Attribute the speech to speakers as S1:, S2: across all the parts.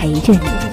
S1: 陪着你。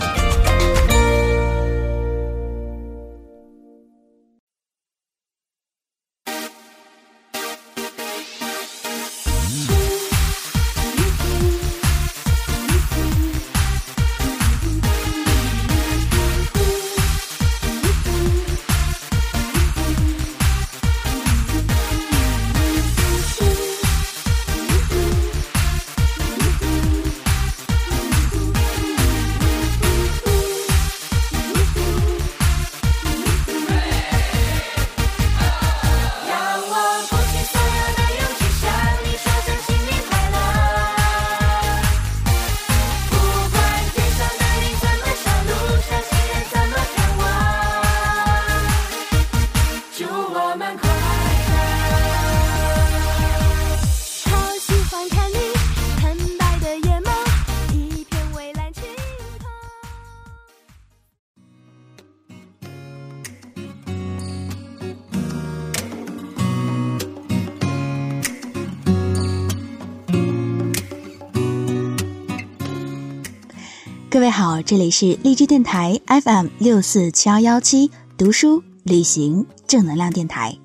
S1: 各位好，这里是荔枝电台 FM 六四七幺幺七读书旅行正能量电台。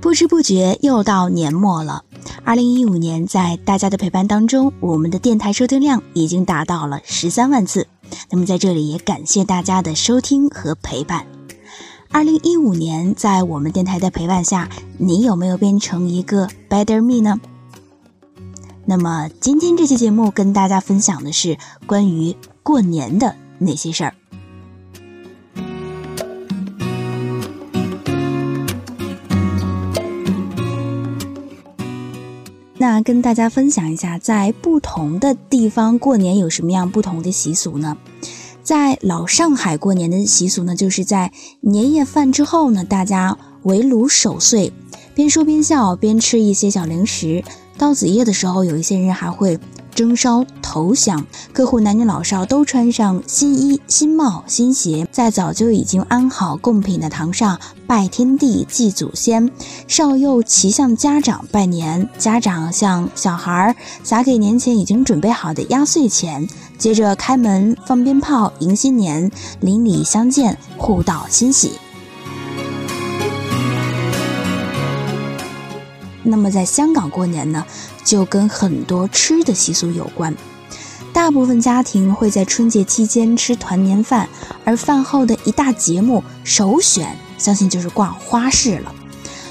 S1: 不知不觉又到年末了，二零一五年在大家的陪伴当中，我们的电台收听量已经达到了十三万次。那么在这里也感谢大家的收听和陪伴。二零一五年在我们电台的陪伴下，你有没有变成一个 Better Me 呢？那么今天这期节目跟大家分享的是关于过年的那些事儿。那跟大家分享一下，在不同的地方过年有什么样不同的习俗呢？在老上海过年的习俗呢，就是在年夜饭之后呢，大家围炉守岁，边说边笑，边吃一些小零食。到子夜的时候，有一些人还会征烧头香，各户男女老少都穿上新衣、新帽、新鞋，在早就已经安好贡品的堂上拜天地、祭祖先，少幼齐向家长拜年，家长向小孩撒给年前已经准备好的压岁钱，接着开门放鞭炮迎新年，邻里相见，互道欣喜。那么在香港过年呢，就跟很多吃的习俗有关。大部分家庭会在春节期间吃团年饭，而饭后的一大节目首选，相信就是逛花市了。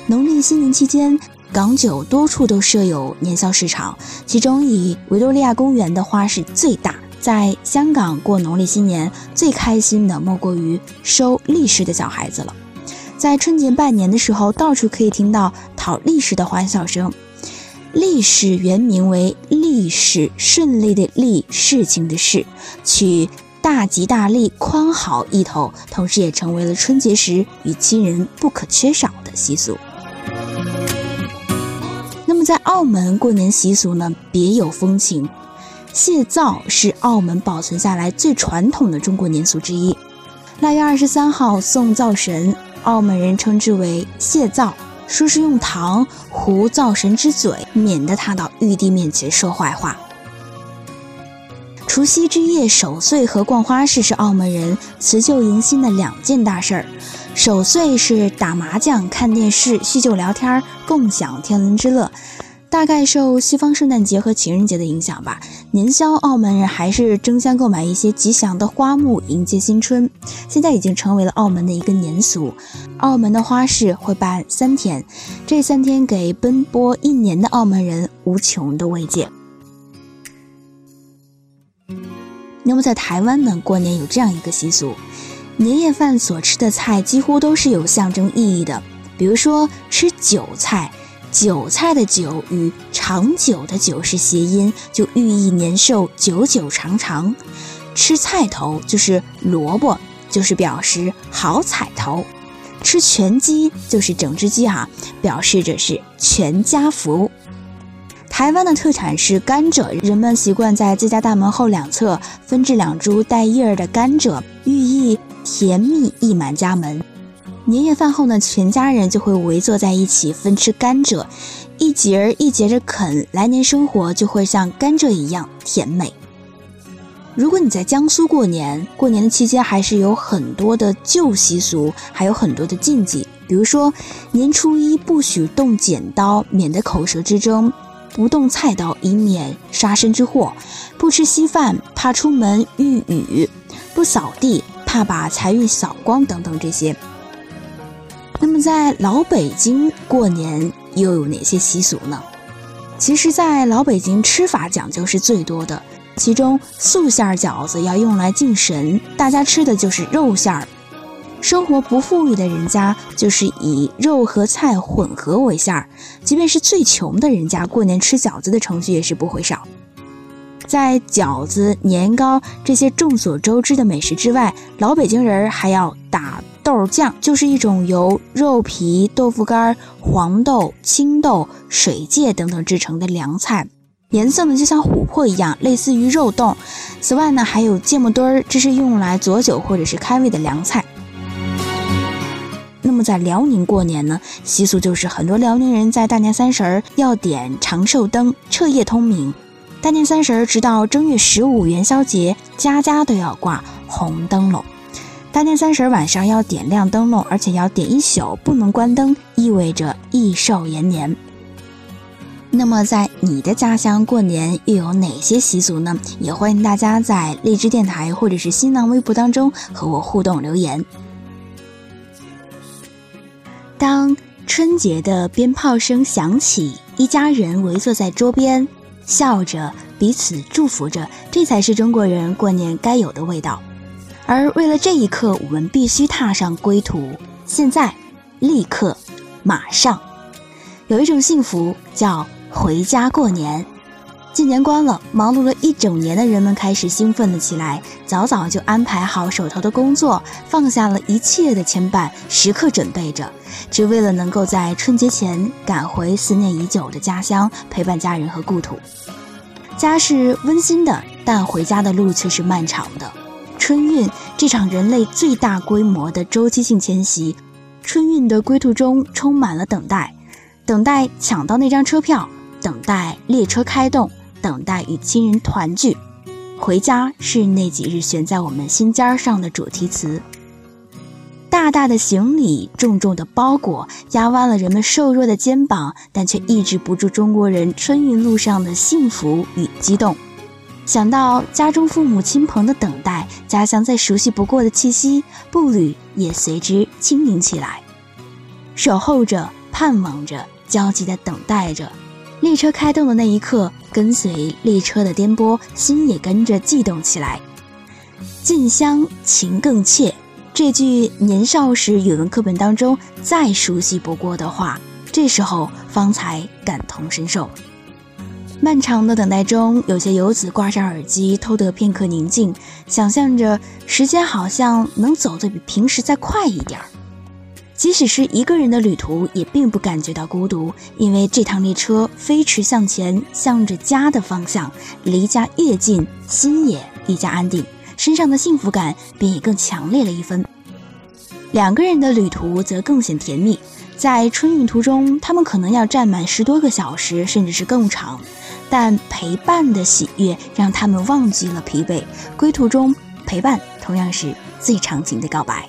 S1: 农历新年期间，港九多处都设有年宵市场，其中以维多利亚公园的花市最大。在香港过农历新年，最开心的莫过于收利是的小孩子了。在春节拜年的时候，到处可以听到讨历史的欢笑声。历史原名为历史，顺利的利，事情的事，取大吉大利、宽好意头，同时也成为了春节时与亲人不可缺少的习俗。那么在澳门过年习俗呢，别有风情。谢灶是澳门保存下来最传统的中国年俗之一。腊月二十三号送灶神。澳门人称之为谢灶，说是用糖糊灶神之嘴，免得他到玉帝面前说坏话。除夕之夜守岁和逛花市是澳门人辞旧迎新的两件大事儿。守岁是打麻将、看电视、叙旧聊天，共享天伦之乐。大概受西方圣诞节和情人节的影响吧，年宵澳门人还是争相购买一些吉祥的花木迎接新春。现在已经成为了澳门的一个年俗。澳门的花市会办三天，这三天给奔波一年的澳门人无穷的慰藉。那么在台湾呢，过年有这样一个习俗，年夜饭所吃的菜几乎都是有象征意义的，比如说吃韭菜。韭菜的韭与长久的久是谐音，就寓意年寿久久长长。吃菜头就是萝卜，就是表示好彩头；吃全鸡就是整只鸡哈，表示着是全家福。台湾的特产是甘蔗，人们习惯在自家大门后两侧分置两株带叶儿的甘蔗，寓意甜蜜溢满家门。年夜饭后呢，全家人就会围坐在一起分吃甘蔗，一节儿一节着啃，来年生活就会像甘蔗一样甜美。如果你在江苏过年，过年的期间还是有很多的旧习俗，还有很多的禁忌，比如说年初一不许动剪刀，免得口舌之争；不动菜刀，以免杀身之祸；不吃稀饭，怕出门遇雨；不扫地，怕把财运扫光等等这些。那么在老北京过年又有哪些习俗呢？其实，在老北京吃法讲究是最多的，其中素馅儿饺子要用来敬神，大家吃的就是肉馅儿。生活不富裕的人家就是以肉和菜混合为馅儿，即便是最穷的人家，过年吃饺子的程序也是不会少。在饺子、年糕这些众所周知的美食之外，老北京人还要打。豆酱就是一种由肉皮、豆腐干、黄豆、青豆、水芥等等制成的凉菜，颜色呢就像琥珀一样，类似于肉冻。此外呢，还有芥末墩儿，这是用来佐酒或者是开胃的凉菜。那么在辽宁过年呢，习俗就是很多辽宁人在大年三十儿要点长寿灯，彻夜通明。大年三十儿直到正月十五元宵节，家家都要挂红灯笼。大年三十晚上要点亮灯笼，而且要点一宿，不能关灯，意味着益寿延年。那么，在你的家乡过年又有哪些习俗呢？也欢迎大家在荔枝电台或者是新浪微博当中和我互动留言。当春节的鞭炮声响起，一家人围坐在桌边，笑着彼此祝福着，这才是中国人过年该有的味道。而为了这一刻，我们必须踏上归途。现在，立刻，马上，有一种幸福叫回家过年。进年关了，忙碌了一整年的人们开始兴奋了起来，早早就安排好手头的工作，放下了一切的牵绊，时刻准备着，只为了能够在春节前赶回思念已久的家乡，陪伴家人和故土。家是温馨的，但回家的路却是漫长的。春运这场人类最大规模的周期性迁徙，春运的归途中充满了等待，等待抢到那张车票，等待列车开动，等待与亲人团聚。回家是那几日悬在我们心尖上的主题词。大大的行李，重重的包裹，压弯了人们瘦弱的肩膀，但却抑制不住中国人春运路上的幸福与激动。想到家中父母亲朋的等待，家乡再熟悉不过的气息，步履也随之轻盈起来。守候着，盼望着，焦急地等待着。列车开动的那一刻，跟随列车的颠簸，心也跟着悸动起来。近乡情更怯，这句年少时语文课本当中再熟悉不过的话，这时候方才感同身受。漫长的等待中，有些游子挂上耳机，偷得片刻宁静，想象着时间好像能走得比平时再快一点儿。即使是一个人的旅途，也并不感觉到孤独，因为这趟列车飞驰向前，向着家的方向。离家越近，心也愈加安定，身上的幸福感便也更强烈了一分。两个人的旅途则更显甜蜜。在春运途中，他们可能要站满十多个小时，甚至是更长。但陪伴的喜悦让他们忘记了疲惫。归途中，陪伴同样是最长情的告白。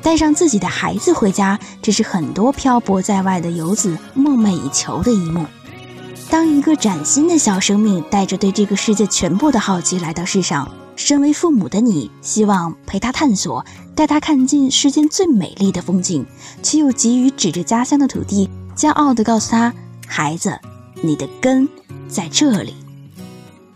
S1: 带上自己的孩子回家，这是很多漂泊在外的游子梦寐以求的一幕。当一个崭新的小生命带着对这个世界全部的好奇来到世上，身为父母的你，希望陪他探索，带他看尽世间最美丽的风景，却又急于指着家乡的土地，骄傲地告诉他：“孩子。”你的根在这里，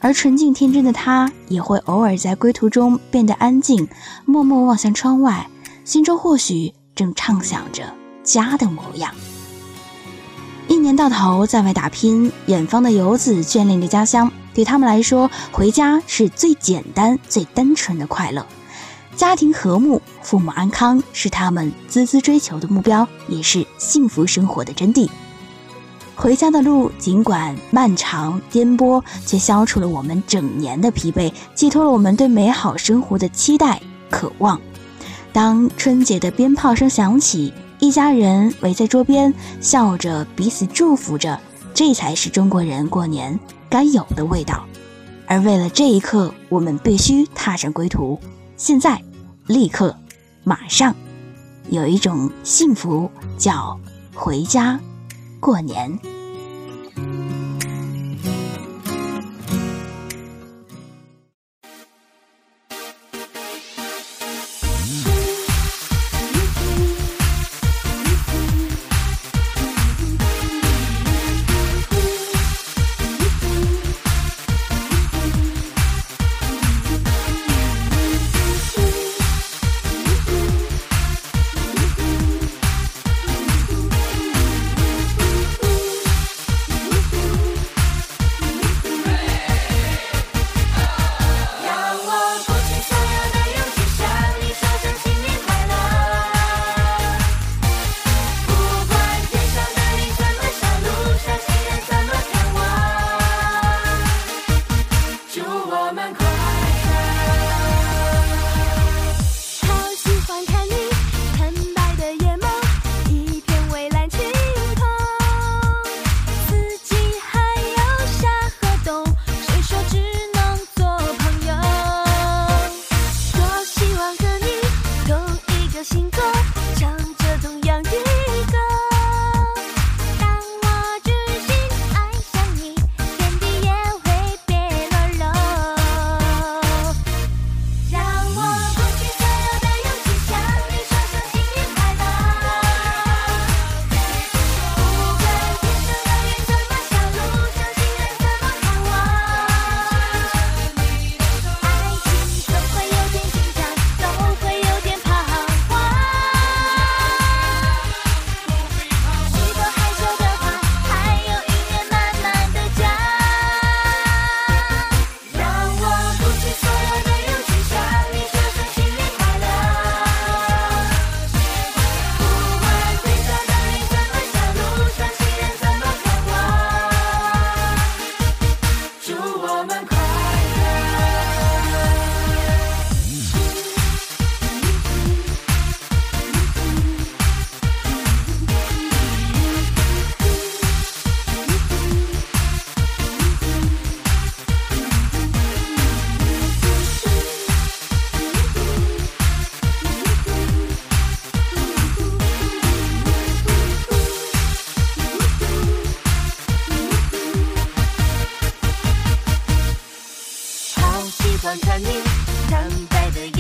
S1: 而纯净天真的他也会偶尔在归途中变得安静，默默望向窗外，心中或许正畅想着家的模样。
S2: 一年到头在外打拼，远方的游子眷恋着家乡，对他们来说，回家是最简单、最单纯的快乐。家庭和睦、父母安康是他们孜孜追求的目标，也是幸福生活的真谛。回家的路尽管漫长颠簸，却消除了我们整年的疲惫，寄托了我们对美好生活的期待、渴望。当春节的鞭炮声响起，一家人围在桌边，笑着彼此祝福着，这才是中国人过年该有的味道。而为了这一刻，我们必须踏上归途。现在，立刻，马上，有一种幸福叫回家过年。
S3: 你苍白的。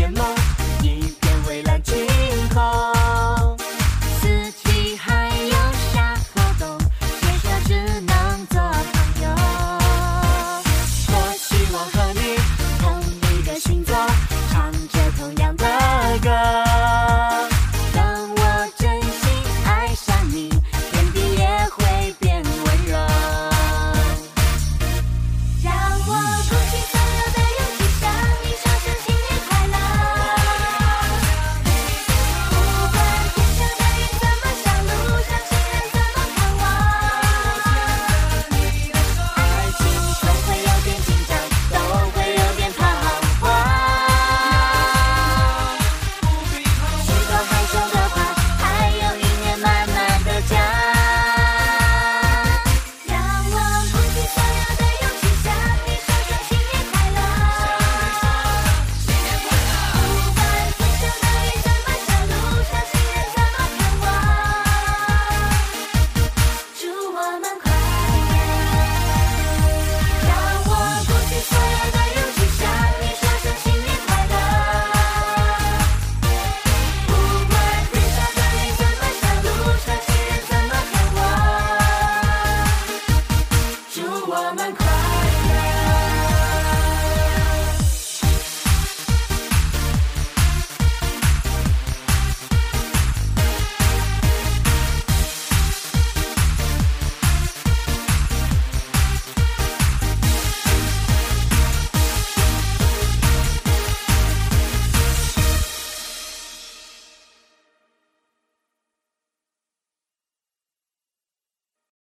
S3: woman cry.